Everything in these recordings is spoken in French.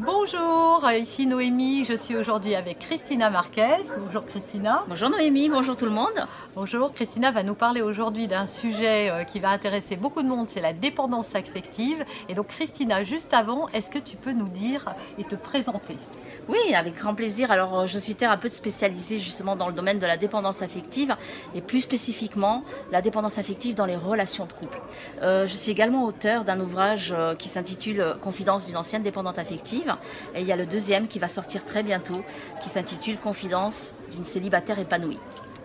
Bonjour, ici Noémie, je suis aujourd'hui avec Christina Marquez. Bonjour Christina. Bonjour Noémie, bonjour tout le monde. Bonjour, Christina va nous parler aujourd'hui d'un sujet euh, qui va intéresser beaucoup de monde, c'est la dépendance affective. Et donc Christina, juste avant, est-ce que tu peux nous dire et te présenter? Oui, avec grand plaisir. Alors, euh, je suis thérapeute spécialisée justement dans le domaine de la dépendance affective et plus spécifiquement la dépendance affective dans les relations de couple. Euh, je suis également auteur d'un ouvrage qui s'intitule Confidence d'une ancienne dépendante affective et il y a le deuxième qui va sortir très bientôt qui s'intitule Confidence d'une célibataire épanouie.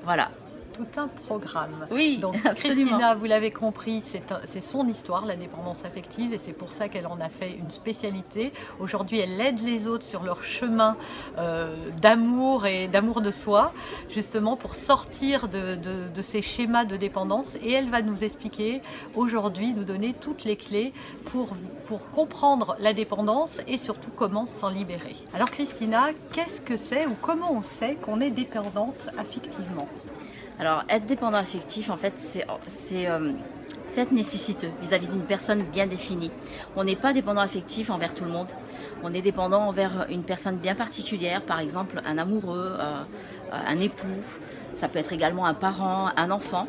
Voilà tout un programme. Oui, donc Christina, vous l'avez compris, c'est son histoire, la dépendance affective, et c'est pour ça qu'elle en a fait une spécialité. Aujourd'hui, elle aide les autres sur leur chemin euh, d'amour et d'amour de soi, justement pour sortir de, ces schémas de dépendance. Et elle va nous expliquer aujourd'hui, nous donner toutes les clés pour, pour comprendre la dépendance et surtout comment s'en libérer. Alors Christina, qu'est-ce que c'est ou comment on sait qu'on est dépendante affectivement? Alors, être dépendant affectif, en fait, c'est euh, être nécessiteux vis-à-vis d'une personne bien définie. On n'est pas dépendant affectif envers tout le monde. On est dépendant envers une personne bien particulière, par exemple un amoureux, euh, un époux. Ça peut être également un parent, un enfant.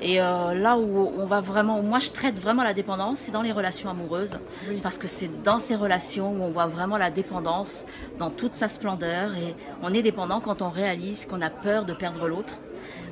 Et euh, là où on va vraiment, moi je traite vraiment la dépendance, c'est dans les relations amoureuses, parce que c'est dans ces relations où on voit vraiment la dépendance dans toute sa splendeur. Et on est dépendant quand on réalise qu'on a peur de perdre l'autre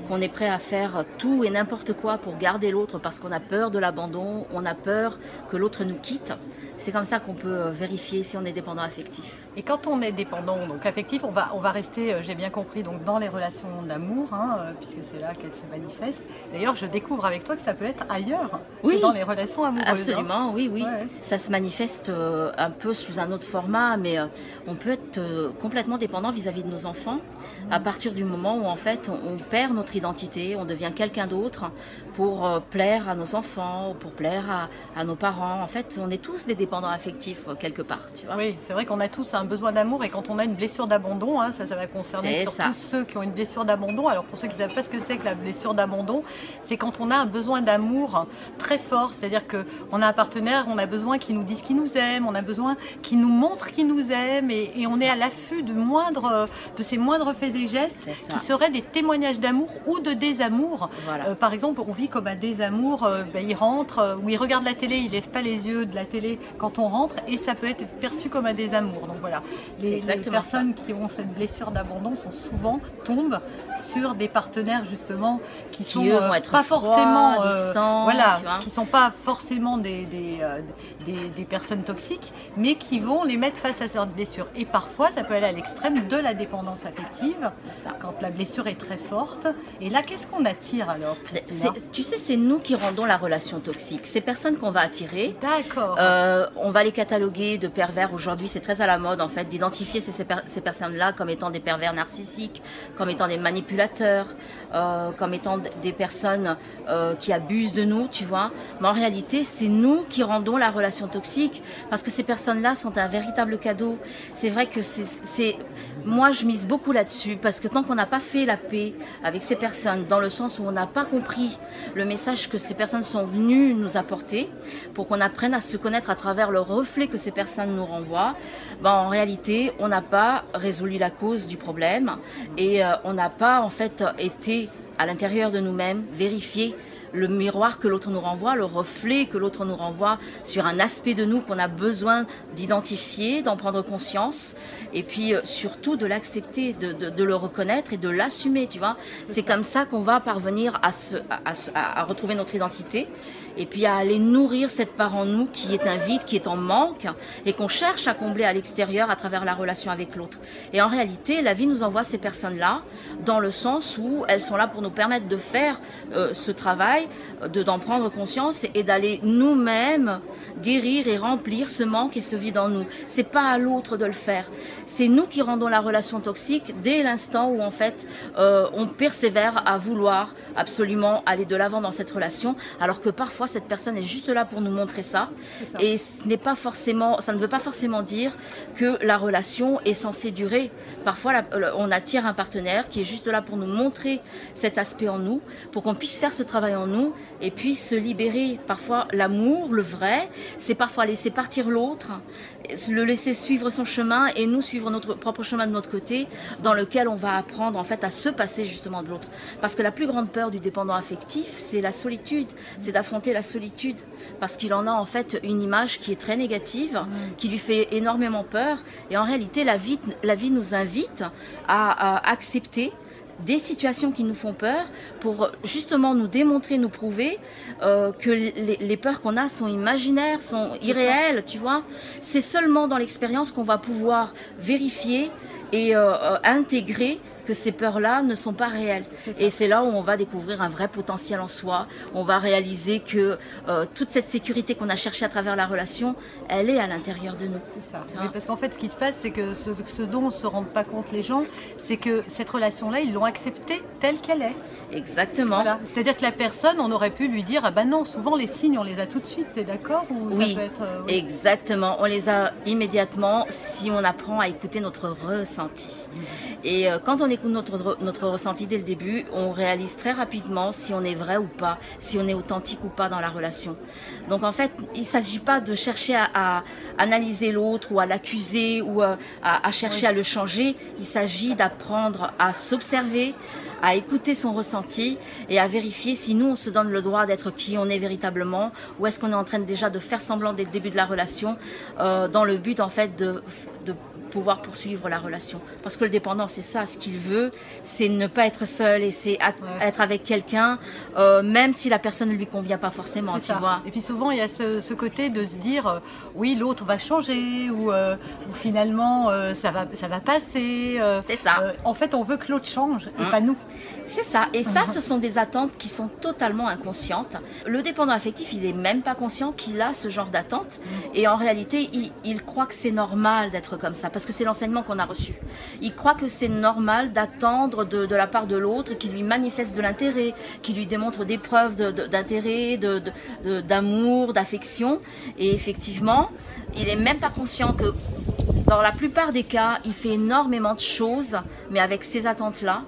qu'on est prêt à faire tout et n'importe quoi pour garder l'autre parce qu'on a peur de l'abandon, on a peur que l'autre nous quitte. C'est comme ça qu'on peut euh, vérifier si on est dépendant affectif. Et quand on est dépendant, donc affectif, on va, on va rester, euh, j'ai bien compris, donc dans les relations d'amour, hein, euh, puisque c'est là qu'elle se manifeste. D'ailleurs, je découvre avec toi que ça peut être ailleurs oui, que dans les relations amoureuses. Hein. Absolument, oui, oui. Ça se manifeste un peu sous un autre format, mais on peut être complètement dépendant vis-à-vis de nos enfants à partir du moment où en fait on perd notre identité, on devient quelqu'un d'autre pour plaire à nos enfants ou pour plaire à, à nos parents. En fait, on est tous des dépendants affectif euh, quelque part. Tu vois oui, c'est vrai qu'on a tous un besoin d'amour et quand on a une blessure d'abandon, hein, ça, ça va concerner surtout ceux qui ont une blessure d'abandon. Alors pour ceux qui ne savent pas ce que c'est que la blessure d'abandon, c'est quand on a un besoin d'amour très fort, c'est-à-dire qu'on a un partenaire, on a besoin qu'il nous dise qu'il nous aime, on a besoin qu'il nous montre qu'il nous aime et, on est à l'affût de, moindre, de ces moindres faits et gestes qui seraient des témoignages d'amour ou de désamour. Euh, par exemple, on vit comme un désamour, euh, ben, il rentre ou il regarde la télé, il lève pas les yeux de la télé quand on rentre et ça peut être perçu comme un désamour. Donc voilà, les, personnes qui ont cette blessure d'abandon sont souvent tombent sur des partenaires justement qui, sont euh, pas forcément euh, distants, voilà, qui sont pas forcément des euh, des, des, personnes toxiques, mais qui vont les mettre face à cette blessure. Et parfois, ça peut aller à l'extrême de la dépendance affective, quand la blessure est très forte. Et là, qu'est-ce qu'on attire alors Tu sais, c'est nous qui rendons la relation toxique. Ces personnes qu'on va attirer, d'accord. on va les cataloguer de pervers. Aujourd'hui, c'est très à la mode en fait d'identifier ces, ces, personnes-là comme étant des pervers narcissiques, comme étant des manipulateurs, euh, comme étant des personnes euh, qui abusent de nous, tu vois. Mais en réalité, c'est nous qui rendons la relation toxique parce que ces personnes-là sont un véritable cadeau. C'est vrai que c'est, moi, je mise beaucoup là-dessus parce que tant qu'on n'a pas fait la paix avec ces dans le sens où on n'a pas compris le message que ces personnes sont venues nous apporter, pour qu'on apprenne à se connaître à travers le reflet que ces personnes nous renvoient, ben, en réalité, on n'a pas résolu la cause du problème et euh, on n'a pas en fait été à l'intérieur de nous-mêmes vérifier le miroir que l'autre nous renvoie, le reflet que l'autre nous renvoie sur un aspect de nous qu'on a besoin d'identifier, d'en prendre conscience, et puis euh, surtout de l'accepter, de, le reconnaître et de l'assumer, tu vois. C'est comme ça qu'on va parvenir à, retrouver notre identité et puis à aller nourrir cette part en nous qui est un vide, qui est en manque et qu'on cherche à combler à l'extérieur à travers la relation avec l'autre. Et en réalité, la vie nous envoie ces personnes-là dans le sens où elles sont là pour nous permettre de faire euh, ce travail, de d'en prendre conscience et d'aller nous-mêmes guérir et remplir ce manque et ce vide en nous. C'est pas à l'autre de le faire. C'est nous qui rendons la relation toxique dès l'instant où en fait euh, on persévère à vouloir absolument aller de l'avant dans cette relation, alors que parfois cette personne est juste là pour nous montrer ça. Et ce n'est pas forcément, ça ne veut pas forcément dire que la relation est censée durer. Parfois, on attire un partenaire qui est juste là pour nous montrer cet aspect en nous, pour qu'on puisse faire ce travail en nous et puis se libérer. Parfois, l'amour, le vrai, c'est parfois laisser partir l'autre, le laisser suivre son chemin et nous suivre notre propre chemin de notre côté, dans lequel on va apprendre en fait à se passer justement de l'autre. Parce que la plus grande peur du dépendant affectif, c'est la solitude, c'est d'affronter la solitude, parce qu'il en a en fait une image qui est très négative, qui lui fait énormément peur, et en réalité la vie, la vie nous invite à accepter des situations qui nous font peur pour justement nous démontrer, nous prouver euh, que les, peurs qu'on a sont imaginaires, sont irréelles, tu vois. C'est seulement dans l'expérience qu'on va pouvoir vérifier et euh, euh, intégrer que ces peurs-là ne sont pas réelles. Et c'est là où on va découvrir un vrai potentiel en soi. On va réaliser que euh, toute cette sécurité qu'on a cherchée à travers la relation, elle est à l'intérieur de nous. C'est ça. parce qu'en fait, ce qui se passe, c'est que ce, dont on ne se rend pas compte les gens, c'est que cette relation-là, ils l'ont acceptée telle qu'elle est. Exactement. C'est-à-dire que la personne, on aurait pu lui dire, ah ben non, souvent les signes, on les a tout de suite, t'es d'accord oui, euh, oui, exactement. On les a immédiatement si on apprend à écouter notre ressenti. Et euh, quand on écoute notre, ressenti dès le début, on réalise très rapidement si on est vrai ou pas, si on est authentique ou pas dans la relation. Donc en fait, il ne s'agit pas de chercher à, analyser l'autre ou à l'accuser ou euh, à, chercher à le changer. Il s'agit d'apprendre à s'observer, à écouter son ressenti et à vérifier si nous, on se donne le droit d'être qui on est véritablement ou est-ce qu'on est en train déjà de faire semblant dès le début de la relation euh, dans le but en fait de pouvoir poursuivre la relation. Parce que le dépendant, c'est ça, ce qu'il veut, c'est ne pas être seul et c'est être avec quelqu'un, euh, même si la personne ne lui convient pas forcément, tu vois. Et puis souvent, il y a ce, côté de se dire, euh, oui, l'autre va changer, ou, euh, finalement, ça, va, ça va passer. c'est ça. en fait, on veut que l'autre change, et mmh. pas nous. C'est ça. Et ça, ce sont des attentes qui sont totalement inconscientes. Le dépendant affectif, il n'est même pas conscient qu'il a ce genre d'attente. Mmh. Et en réalité, il, croit que c'est normal d'être comme ça parce que c'est l'enseignement qu'on a reçu. Il croit que c'est normal d'attendre de, la part de l'autre qu'il lui manifeste de l'intérêt, qu'il lui démontre des preuves d'intérêt, d'amour, d'affection. Et effectivement, il n'est même pas conscient que dans la plupart des cas, il fait énormément de choses, mais avec ces attentes-là.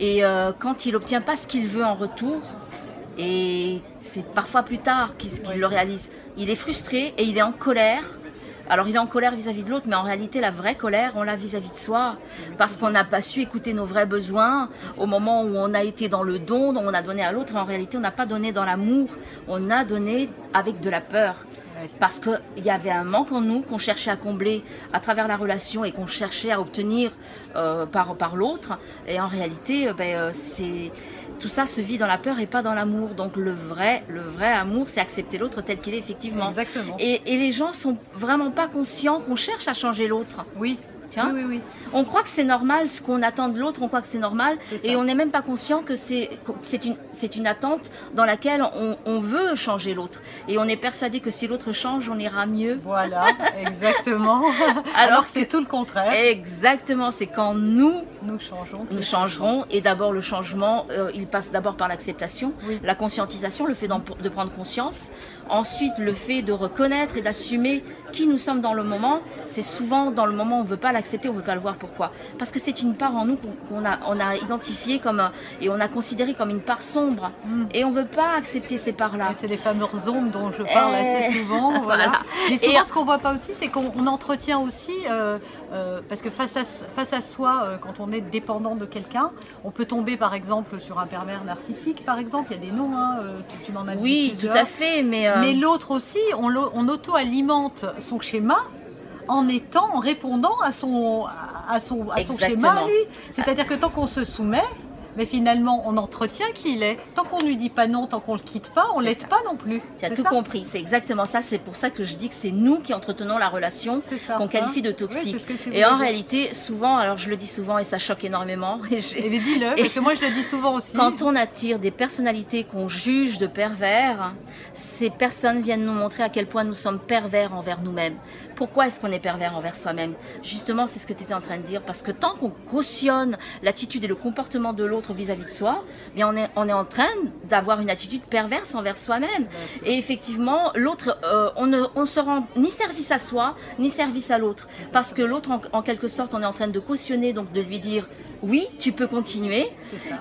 Et euh, quand il n'obtient pas ce qu'il veut en retour, et c'est parfois plus tard qu'il le réalise, il est frustré et il est en colère alors il est en colère vis-à-vis de l'autre, mais en réalité la vraie colère, on l'a vis-à-vis de soi, parce qu'on n'a pas su écouter nos vrais besoins au moment où on a été dans le don, on a donné à l'autre, en réalité on n'a pas donné dans l'amour, on a donné avec de la peur. Parce qu'il y avait un manque en nous qu'on cherchait à combler à travers la relation et qu'on cherchait à obtenir euh, par, par l'autre. Et en réalité, euh, ben, euh, c'est tout ça se vit dans la peur et pas dans l'amour. Donc le vrai, le vrai amour, c'est accepter l'autre tel qu'il est effectivement. Exactement. Et, et, les gens sont vraiment pas conscients qu'on cherche à changer l'autre. Oui. Oui, oui, oui. On croit que c'est normal ce qu'on attend de l'autre, on croit que c'est normal, et on n'est même pas conscient que c'est une, une attente dans laquelle on, veut changer l'autre. Et on est persuadé que si l'autre change, on ira mieux. Voilà, exactement. Alors, que c'est tout le contraire. Exactement, c'est quand nous, nous changeons. Nous changerons, et d'abord le changement, euh, il passe d'abord par l'acceptation, la conscientisation, le fait de prendre conscience. Ensuite, le fait de reconnaître et d'assumer qui nous sommes dans le moment. C'est souvent dans le moment on ne veut pas l'accepter, on ne veut pas le voir. Pourquoi? Parce que c'est une part en nous qu'on a, on a identifiée comme, et on a considéré comme une part sombre. Mm. Et on ne veut pas accepter ces parts-là. C'est les fameuses ombres dont je parle assez eh, souvent. voilà. Mais souvent, ce qu'on ne voit pas aussi, c'est qu'on entretient aussi, euh, euh, parce que face à, face à soi, euh, quand on est dépendant de quelqu'un, on peut tomber par exemple sur un pervers narcissique, par exemple. Il y a des noms, hein, tu, m'en as dit. Oui, tout à fait. Mais, mais l'autre aussi, on, on auto-alimente son schéma en étant, en répondant à son, à son, à son schéma, lui. C'est-à-dire que tant qu'on se soumet, mais finalement, on entretient qui il est. Tant qu'on lui dit pas non, tant qu'on le quitte pas, on l'aide pas non plus. Tu as tout compris. C'est exactement ça. C'est pour ça que je dis que c'est nous qui entretenons la relation qu'on qualifie de toxique. et en réalité, souvent, alors je le dis souvent et ça choque énormément. Et, et eh dis-le, parce que moi je le dis souvent aussi. Quand on attire des personnalités qu'on juge de pervers, ces personnes viennent nous montrer à quel point nous sommes pervers envers nous-mêmes. Pourquoi est-ce qu'on est pervers envers soi-même? Justement, c'est ce que tu étais en train de dire, parce que tant qu'on cautionne l'attitude et le comportement de l'autre vis-à-vis de soi, bien on est, on est en train d'avoir une attitude perverse envers soi-même. Et effectivement, l'autre, euh, on ne on se rend ni service à soi, ni service à l'autre. Parce que l'autre, en, quelque sorte, on est en train de cautionner, donc de lui dire oui, tu peux continuer.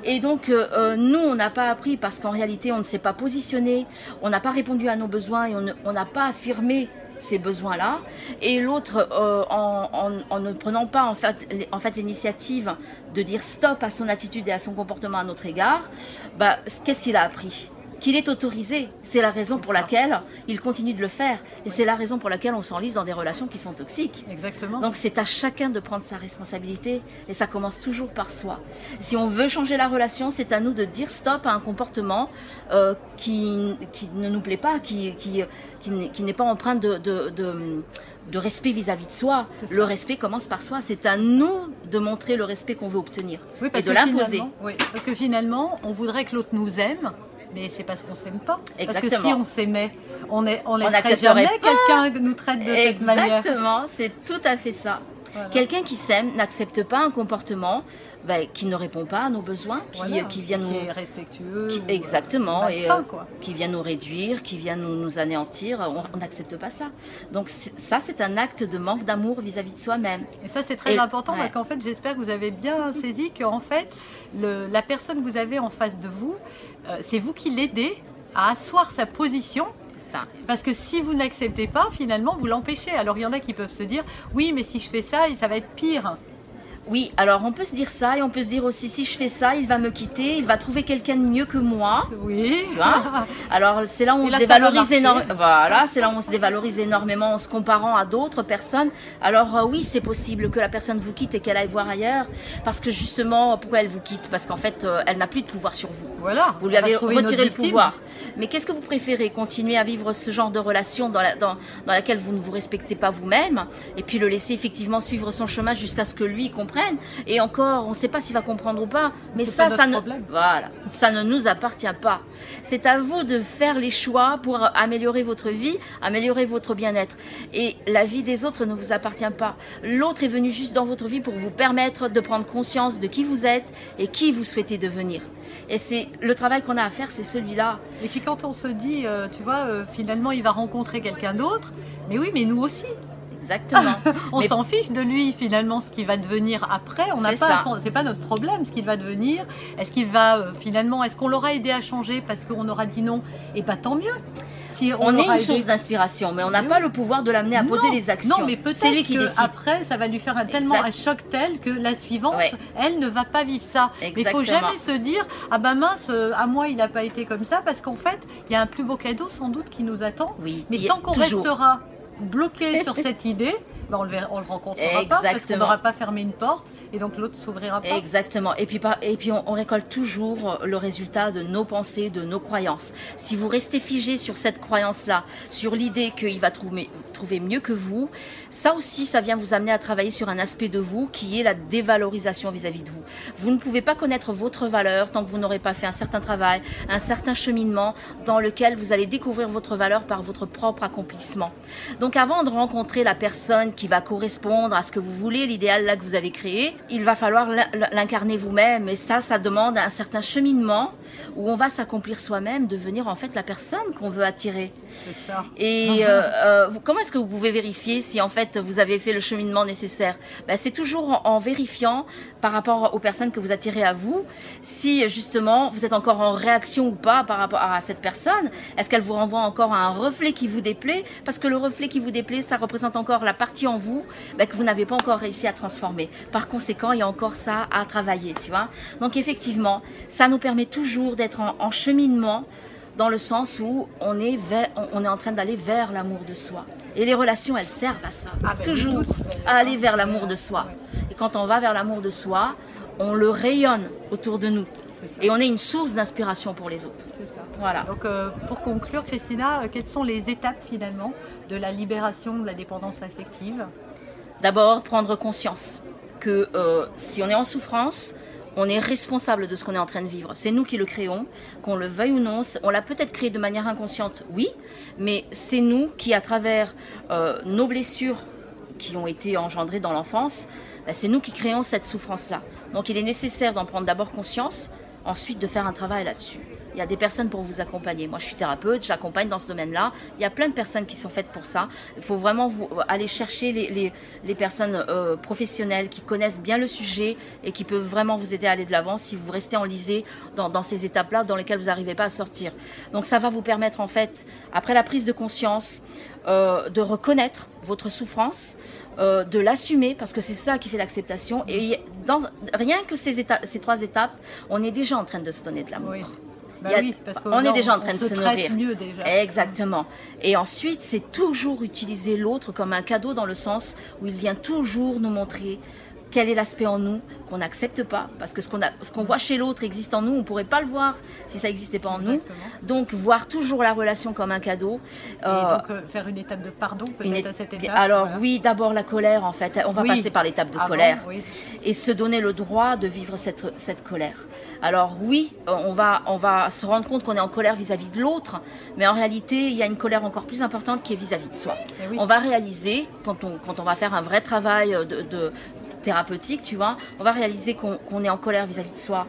Et donc, euh, euh, nous, on n'a pas appris parce qu'en réalité, on ne s'est pas positionné, on n'a pas répondu à nos besoins et on n'a pas affirmé ces besoins-là, et l'autre euh, en, ne prenant pas en fait, en fait l'initiative de dire stop à son attitude et à son comportement à notre égard, bah, qu'est-ce qu'il a appris? Qu'il est autorisé. C'est la raison pour laquelle il continue de le faire. Et c'est la raison pour laquelle on s'enlise dans des relations qui sont toxiques. Exactement. Donc c'est à chacun de prendre sa responsabilité. Et ça commence toujours par soi. Si on veut changer la relation, c'est à nous de dire stop à un comportement euh, qui, qui, ne nous plaît pas, qui, qui, qui n'est pas empreint de, de, de respect vis-à-vis de soi. Le respect commence par soi. C'est à nous de montrer le respect qu'on veut obtenir et de l'imposer. Oui, parce que finalement, on voudrait que l'autre nous aime, mais c'est parce qu'on s'aime pas. Exactement. Parce que si on s'aimait, on est, on laisserait jamais quelqu'un nous traite de cette manière. Exactement, c'est tout à fait ça. Quelqu'un qui s'aime n'accepte pas un comportement bah, qui ne répond pas à nos besoins, qui, qui vient nous. Qui est respectueux. exactement. et, euh, qui vient nous réduire, qui vient nous, nous anéantir. On n'accepte pas ça. Donc, ça, c'est un acte de manque d'amour vis-à-vis de soi-même. Et ça, c'est très important parce qu'en fait, j'espère que vous avez bien saisi que, en fait, le, la personne que vous avez en face de vous, euh, c'est vous qui l'aidez à asseoir sa position parce que si vous n'acceptez pas, finalement, vous l'empêchez. Alors il y en a qui peuvent se dire, oui, mais si je fais ça, ça va être pire. Oui, alors on peut se dire ça et on peut se dire aussi si je fais ça, il va me quitter, il va trouver quelqu'un de mieux que moi. Oui. Tu vois alors c'est là où on se dévalorise énormément. Voilà, c'est là où on se dévalorise énormément en se comparant à d'autres personnes. Alors euh, oui, c'est possible que la personne vous quitte et qu'elle aille voir ailleurs, parce que justement, pourquoi elle vous quitte? Parce qu'en fait, euh, elle n'a plus de pouvoir sur vous. Voilà. Vous lui avez retiré le pouvoir. Mais qu'est-ce que vous préférez Continuer à vivre ce genre de relation dans, la, dans, dans laquelle vous ne vous respectez pas vous-même, et puis le laisser effectivement suivre son chemin jusqu'à ce que lui comprenne et encore, on ne sait pas s'il va comprendre ou pas. Mais ça, ça ne, voilà, ça ne nous appartient pas. C'est à vous de faire les choix pour améliorer votre vie, améliorer votre bien-être. Et la vie des autres ne vous appartient pas. L'autre est venu juste dans votre vie pour vous permettre de prendre conscience de qui vous êtes et qui vous souhaitez devenir. Et c'est le travail qu'on a à faire, c'est celui-là. Et puis quand on se dit, euh, tu vois, euh, finalement il va rencontrer quelqu'un d'autre, mais oui, mais nous aussi. Exactement. on s'en fiche de lui finalement ce qu'il va devenir après. On n'a pas, c'est pas notre problème ce qu'il va devenir. Est-ce qu'il va euh, finalement, est-ce qu'on l'aura aidé à changer parce qu'on aura dit non? Et pas tant mieux. Si on, est une source d'inspiration, mais on n'a pas le pouvoir de l'amener à poser les actions. Non, mais peut-être lui qui après, ça va lui faire un, tellement un choc tel que la suivante, elle ne va pas vivre ça. Mais il faut jamais se dire ah ben mince, euh, à moi il n'a pas été comme ça, parce qu'en fait, il y a un plus beau cadeau sans doute qui nous attend. Oui, mais tant qu'on restera bloqué sur cette idée, ben on le, le rencontrera pas parce qu'on n'aura pas fermé une porte et donc l'autre s'ouvrira pas. Exactement. Et puis, on, récolte toujours le résultat de nos pensées, de nos croyances. Si vous restez figé sur cette croyance-là, sur l'idée qu'il va trouver, trouver mieux que vous, ça aussi, ça vient vous amener à travailler sur un aspect de vous qui est la dévalorisation vis-à-vis de vous. Vous ne pouvez pas connaître votre valeur tant que vous n'aurez pas fait un certain travail, un certain cheminement dans lequel vous allez découvrir votre valeur par votre propre accomplissement. Donc avant de rencontrer la personne qui va correspondre à ce que vous voulez, l'idéal là que vous avez créé, il va falloir l'incarner vous-même. Et ça, ça demande un certain cheminement où on va s'accomplir soi-même, devenir en fait la personne qu'on veut attirer. Ça. Et euh, euh, comment est-ce que vous pouvez vérifier si en fait vous avez fait le cheminement nécessaire? Ben, C'est toujours en, vérifiant par rapport aux personnes que vous attirez à vous, si justement vous êtes encore en réaction ou pas par rapport à cette personne. Est-ce qu'elle vous renvoie encore à un reflet qui vous déplaît? Parce que le reflet qui vous déplaît, ça représente encore la partie en vous ben, que vous n'avez pas encore réussi à transformer. Par conséquent, il y a encore ça à travailler, tu vois. Donc effectivement, ça nous permet toujours d'être en, cheminement dans le sens où on est, on est en train d'aller vers l'amour de soi. Et les relations, elles servent à ça, ah, ben, toujours à aller vers l'amour de soi. Et quand on va vers l'amour de soi, on le rayonne autour de nous. Et on est une source d'inspiration pour les autres. C'est ça. Voilà. Donc euh, pour conclure, Christina, euh, quelles sont les étapes finalement de la libération de la dépendance affective? D'abord, prendre conscience que euh, si on est en souffrance, on est responsable de ce qu'on est en train de vivre. C'est nous qui le créons, qu'on le veuille ou non. On l'a peut-être créé de manière inconsciente, oui, mais c'est nous qui, à travers nos blessures qui ont été engendrées dans l'enfance, bah, c'est nous qui créons cette souffrance-là. Donc il est nécessaire d'en prendre d'abord conscience, ensuite de faire un travail là-dessus. Il y a des personnes pour vous accompagner. Moi, je suis thérapeute, j'accompagne dans ce domaine-là. Il y a plein de personnes qui sont faites pour ça. Il faut vraiment vous, aller chercher les, personnes euh, professionnelles qui connaissent bien le sujet et qui peuvent vraiment vous aider à aller de l'avant si vous restez enlisé dans, ces étapes-là dans lesquelles vous n'arrivez pas à sortir. Donc, ça va vous permettre, en fait, après la prise de conscience, euh, de reconnaître votre souffrance, euh, de l'assumer, parce que c'est ça qui fait l'acceptation. Et rien que ces, ces trois étapes, on est déjà en train de se donner de l'amour. Bah on est déjà en train de se, nourrir. Exactement. Et ensuite, c'est toujours utiliser l'autre comme un cadeau dans le sens où il vient toujours nous montrer quel est l'aspect en nous qu'on n'accepte pas, parce que ce qu'on ce qu'on voit chez l'autre existe en nous, on ne pourrait pas le voir si ça n'existait pas en nous. Donc voir toujours la relation comme un cadeau. Et euh, donc euh, faire une étape de pardon peut-être à cette étape. Alors oui, d'abord la colère en fait. On va passer par l'étape de colère et se donner le droit de vivre cette, cette colère. Alors oui, on va, on va se rendre compte qu'on est en colère vis-à-vis de l'autre, mais en réalité, il y a une colère encore plus importante qui est vis-à-vis de soi. Eh on va réaliser, quand on, quand on va faire un vrai travail de thérapeutique, tu vois, on va réaliser qu'on est en colère vis-à-vis de soi.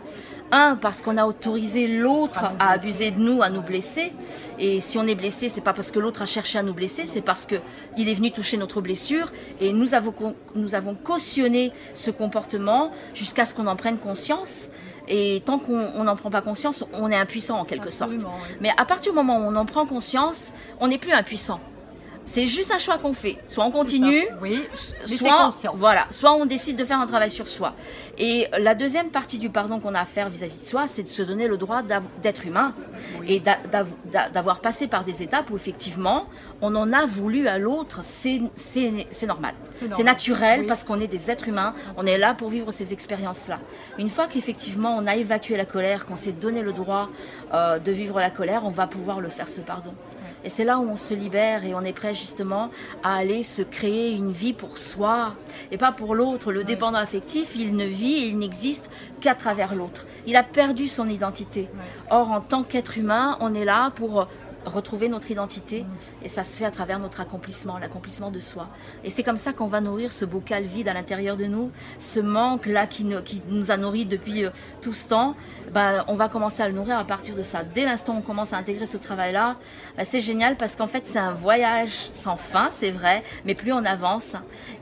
Un, parce qu'on a autorisé l'autre à abuser de nous, à nous blesser. Et si on est blessé, c'est pas parce que l'autre a cherché à nous blesser, c'est parce que il est venu toucher notre blessure et nous avons, nous avons cautionné ce comportement jusqu'à ce qu'on en prenne conscience. Et tant qu'on n'en prend pas conscience, on est impuissant en quelque sorte. Mais à partir du moment où on en prend conscience, on n'est plus impuissant. C'est juste un choix qu'on fait. Soit on continue, oui, soit voilà, soit on décide de faire un travail sur soi. Et la deuxième partie du pardon qu'on a à faire vis-à-vis de soi, c'est de se donner le droit d'être humain et d'avoir passé par des étapes où effectivement on en a voulu à l'autre. C'est normal, c'est naturel parce qu'on est des êtres humains. On est là pour vivre ces expériences-là. Une fois qu'effectivement on a évacué la colère, qu'on s'est donné le droit euh, de vivre la colère, on va pouvoir le faire ce pardon. Et c'est là où on se libère et on est prêt justement à aller se créer une vie pour soi et pas pour l'autre. Le dépendant affectif, il ne vit et il n'existe qu'à travers l'autre. Il a perdu son identité. Or, en tant qu'être humain, on est là pour retrouver notre identité et ça se fait à travers notre accomplissement, l'accomplissement de soi. Et c'est comme ça qu'on va nourrir ce bocal vide à l'intérieur de nous, ce manque-là qui, qui, nous a nourris depuis euh, tout ce temps, bah, on va commencer à le nourrir à partir de ça. Dès l'instant où on commence à intégrer ce travail-là, bah, c'est génial parce qu'en fait c'est un voyage sans fin, c'est vrai, mais plus on avance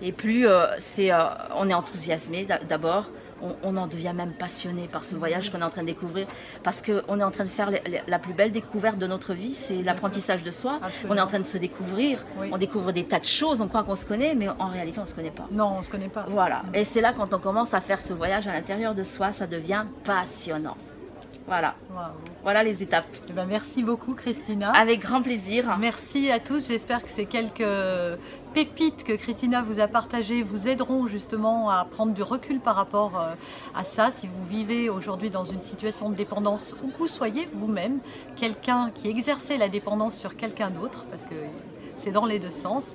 et plus euh, euh, on est enthousiasmé d'abord on, en devient même passionné par ce voyage qu'on est en train de découvrir, parce qu'on est en train de faire la plus belle découverte de notre vie, c'est l'apprentissage de soi. On est en train de se découvrir, on découvre des tas de choses, on croit qu'on se connaît, mais en réalité on ne se connaît pas. Non, on ne se connaît pas. Voilà, mm. et c'est là quand on commence à faire ce voyage à l'intérieur de soi, ça devient passionnant. Voilà. Voilà les étapes. Eh ben, merci beaucoup Christina. Avec grand plaisir. Merci à tous. J'espère que ces quelques pépites que Christina vous a partagées vous aideront justement à prendre du recul par rapport euh, à ça. Si vous vivez aujourd'hui dans une situation de dépendance ou que vous soyez vous-même quelqu'un qui exerçait la dépendance sur quelqu'un d'autre, parce que c'est dans les deux sens.